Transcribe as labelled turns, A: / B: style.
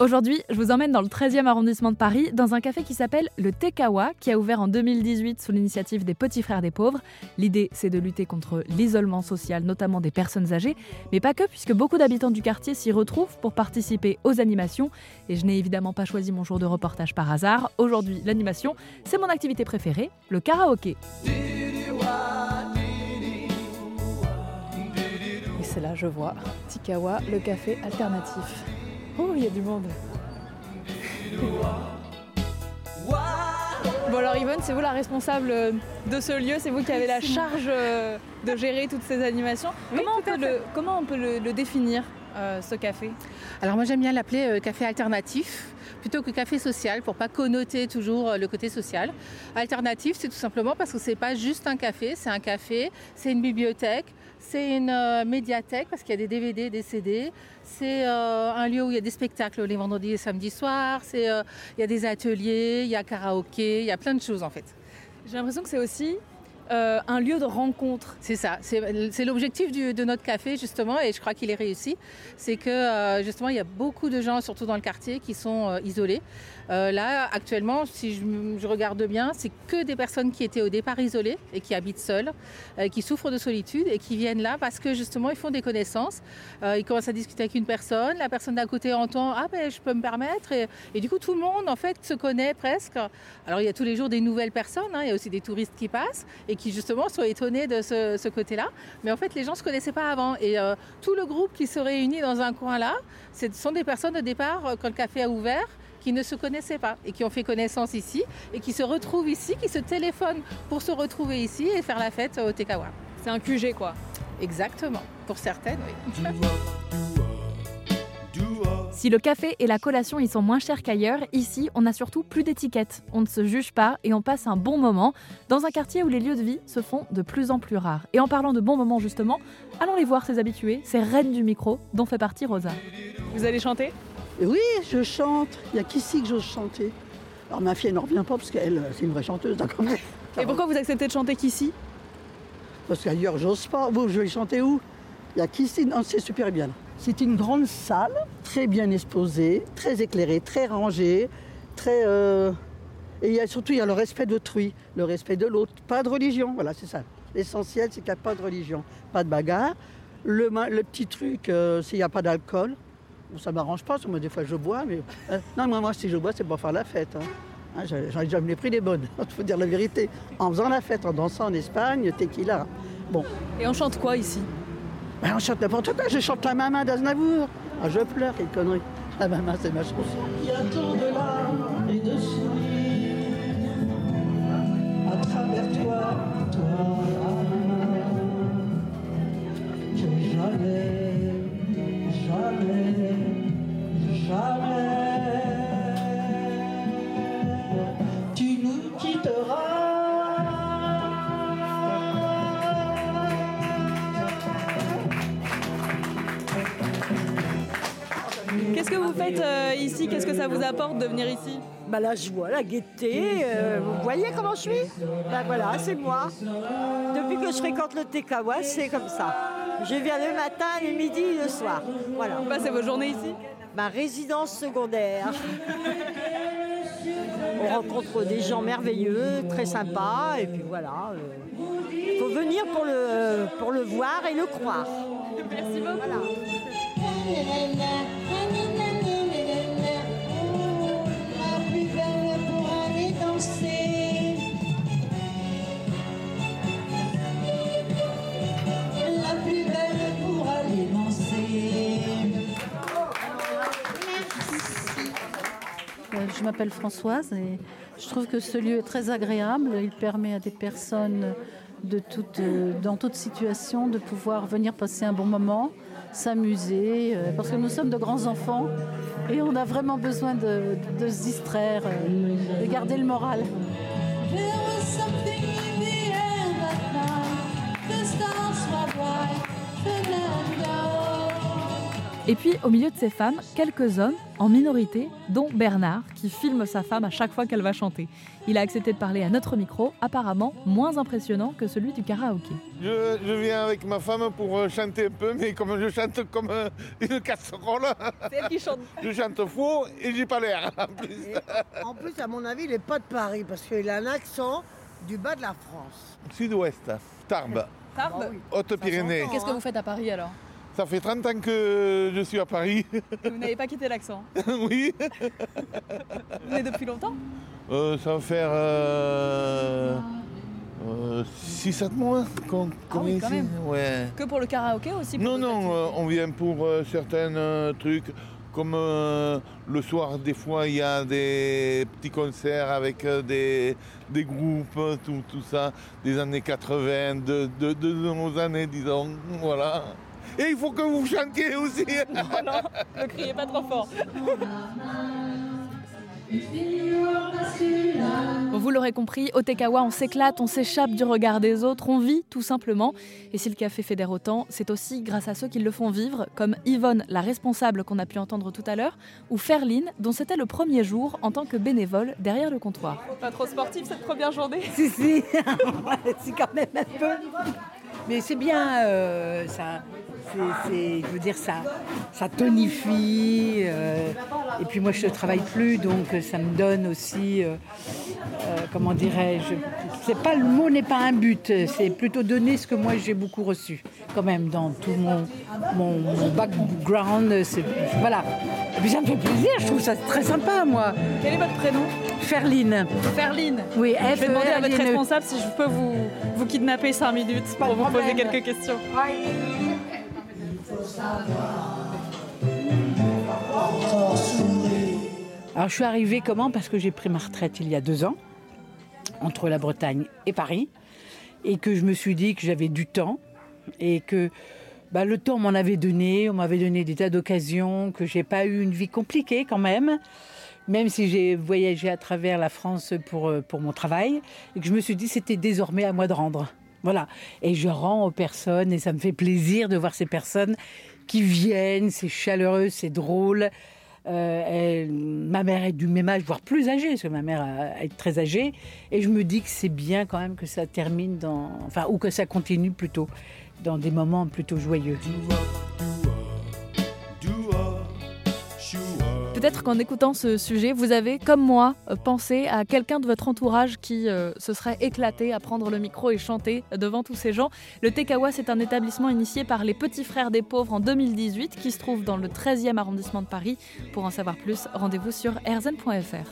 A: Aujourd'hui, je vous emmène dans le 13e arrondissement de Paris, dans un café qui s'appelle le Tekawa, qui a ouvert en 2018 sous l'initiative des Petits Frères des Pauvres. L'idée, c'est de lutter contre l'isolement social, notamment des personnes âgées, mais pas que, puisque beaucoup d'habitants du quartier s'y retrouvent pour participer aux animations. Et je n'ai évidemment pas choisi mon jour de reportage par hasard. Aujourd'hui, l'animation, c'est mon activité préférée, le karaoké. Et c'est là, je vois, Tikawa, le café alternatif. Oh, il y a du monde. Bon alors Yvonne, c'est vous la responsable de ce lieu, c'est vous qui avez la charge euh, de gérer toutes ces animations. comment, on peut le, comment, on peut le, définir, euh, ce café?
B: Alors moi j'aime bien l'appeler euh, café alternatif plutôt que café social pour pas connoter toujours le côté social. Alternatif, c'est tout simplement parce que c'est pas juste un café, c'est un café, c'est une bibliothèque, c'est une euh, médiathèque parce qu'il y a des DVD, des CD. C'est euh, un lieu où il y a des spectacles les vendredis et samedis soirs. Euh, il y a des ateliers, il y a karaoké, il y a plein de choses en fait.
A: J'ai l'impression que c'est aussi euh, un lieu de rencontre.
B: C'est ça, c'est l'objectif de notre café justement et je crois qu'il est réussi. C'est que euh, justement il y a beaucoup de gens, surtout dans le quartier, qui sont euh, isolés. là actuellement, si je, regarde bien, c'est que des personnes qui étaient au départ isolées et qui habitent seules, qui souffrent de solitude et qui viennent là parce que justement ils font des connaissances. ils commencent à discuter avec une personne, la personne d'à côté entend ah ben je peux me permettre et, du coup tout le monde en fait se connaît presque. Alors il y a tous les jours des nouvelles personnes, hein. il y a aussi des touristes qui passent et qui justement sont étonnés de ce, côté-là. Mais en fait, les gens ne se connaissaient pas avant. Et euh, tout le groupe qui se réunit dans un coin là, ce sont des personnes au départ, euh, quand le café a ouvert, qui ne se connaissaient pas et qui ont fait connaissance ici et qui se retrouvent ici, qui se téléphonent pour se retrouver ici et faire la fête au Tekawa.
A: C'est un QG quoi.
B: Exactement. Pour certaines, oui.
A: Si le café et la collation y sont moins chers qu'ailleurs, ici, on a surtout plus d'étiquettes. On ne se juge pas et on passe un bon moment dans un quartier où les lieux de vie se font de plus en plus rares. Et en parlant de bons moments justement, allons les voir ces habitués, ces reines du micro dont fait partie Rosa. Vous allez chanter?
C: Oui, je chante. Il n'y a qu'ici que j'ose chanter. Alors ma fille, n'en revient pas parce qu'elle, c'est une vraie chanteuse, d'accord
A: Et pourquoi vous acceptez de chanter qu'ici
C: Parce qu'ailleurs, j'ose pas. Vous, je vais chanter où? Il n'y a qu'ici. Non, c'est super bien. C'est une grande salle, très bien exposée, très éclairée, très rangée, très. Euh, et il y a surtout il y a le respect d'autrui, le respect de l'autre. Pas de religion, voilà, c'est ça. L'essentiel, c'est qu'il n'y a pas de religion, pas de bagarre. Le, petit truc, euh, qu'il n'y a pas d'alcool. Ça ne m'arrange pas, moi, des fois, je bois, mais. Euh, non, moi, moi, si je bois, c'est pour faire la fête. Hein. Hein, J'en ai jamais pris des bonnes, il faut dire la vérité. En faisant la fête, en dansant en Espagne, tequila. Bon.
A: Et on chante quoi ici?
C: Ben, on chante n'importe quoi, je chante la maman d'Aznavour. Ah, je pleure, quelle connerie. La maman, c'est ma chanson. Il y a tant de larmes et de sourires à travers toi, toi, que jamais,
A: Qu'est-ce que vous faites euh, ici? Qu'est-ce que ça vous apporte de venir ici?
D: Bah, La joie, la gaieté. Euh, vous voyez comment je suis? Bah, Voilà, c'est moi. Depuis que je fréquente le Tekawa, c'est comme ça. Je viens le matin, le midi, le soir. Voilà.
A: Vous passez vos journées ici?
D: Ma résidence secondaire. On rencontre des gens merveilleux, très sympas, et puis voilà. Il euh, faut venir pour le, pour le voir et le croire.
A: Merci beaucoup. Voilà.
E: Je m'appelle Françoise et je trouve que ce lieu est très agréable. Il permet à des personnes de dans toute situation de pouvoir venir passer un bon moment, s'amuser, euh, parce que nous sommes de grands enfants et on a vraiment besoin de, se distraire, euh, de garder le moral.
A: Et puis, au milieu de ces femmes, quelques hommes, en minorité, dont Bernard, qui filme sa femme à chaque fois qu'elle va chanter. Il a accepté de parler à notre micro, apparemment moins impressionnant que celui du karaoké.
F: Je, viens avec ma femme pour euh, chanter un peu, mais comme je chante comme euh, une casserole,
A: c'est elle qui chante.
F: je chante faux et j'ai pas l'air. En plus.
G: en plus, à mon avis, il n'est pas de Paris parce qu'il a un accent du bas de la France.
F: Sud-ouest, Tarbes.
A: Tarbes
F: ah Haute-Pyrénées.
A: Qu'est-ce que vous faites à Paris alors?
F: Ça fait 30 ans que je suis à Paris.
A: Vous n'avez pas quitté l'accent
F: Oui.
A: Vous venez depuis longtemps
F: euh, Ça va faire 6-7 euh, mois qu'on
A: ah oui, quand même. Que pour le karaoké aussi
F: Non, non, euh, on vient pour certains trucs. Comme le soir, des fois, il y a des petits concerts avec des, des groupes, tout, tout, ça, des années 80, de, de, de nos années, disons. Voilà. Et il faut que vous chantiez aussi.
A: Non, non, ne criez pas trop fort. Vous l'aurez compris, au Tekawa, on s'éclate, on s'échappe du regard des autres, on vit tout simplement. Et si le café fédère autant, c'est aussi grâce à ceux qui le font vivre, comme Yvonne, la responsable qu'on a pu entendre tout à l'heure, ou Ferline, dont c'était le premier jour en tant que bénévole derrière le comptoir. Pas trop sportif cette première journée?
G: Si, si, c'est quand même un peu. Mais c'est bien, euh, ça, je veux dire, ça, ça tonifie. Euh, et puis moi, je ne travaille plus, donc ça me donne aussi, euh, comment dirais-je, c'est pas le mot n'est pas un but, c'est plutôt donner ce que moi j'ai beaucoup reçu, quand même, dans tout mon, mon, background. Voilà. Et puis ça me fait plaisir, je trouve ça très sympa, moi.
A: Quel est votre prénom?
G: Ferline.
A: Ferline
G: Oui,
A: Je vais demander à votre responsable si je peux vous, vous kidnapper 5 minutes pour vous poser quelques questions.
G: Alors je suis arrivée comment? Parce que j'ai pris ma retraite il y a deux ans, entre la Bretagne et Paris, et que je me suis dit que j'avais du temps, et que bah, le temps m'en avait donné, on m'avait donné des tas d'occasions, que j'ai pas eu une vie compliquée quand même même si j'ai voyagé à travers la France pour, euh, pour mon travail, et que je me suis dit c'était désormais à moi de rendre. Voilà. Et je rends aux personnes, et ça me fait plaisir de voir ces personnes qui viennent, c'est chaleureux, c'est drôle. Euh, ma mère est du même âge, voire plus âgée, parce que ma mère est très âgée. Et je me dis que c'est bien quand même que ça termine dans. Enfin, ou que ça continue plutôt dans des moments plutôt joyeux.
A: Peut-être qu'en écoutant ce sujet, vous avez, comme moi, euh, pensé à quelqu'un de votre entourage qui euh, se serait éclaté à prendre le micro et chanter devant tous ces gens. Le Tekawa, c'est un établissement initié par les Petits Frères des Pauvres en 2018 qui se trouve dans le 13e arrondissement de Paris. Pour en savoir plus, rendez-vous sur erzen.fr.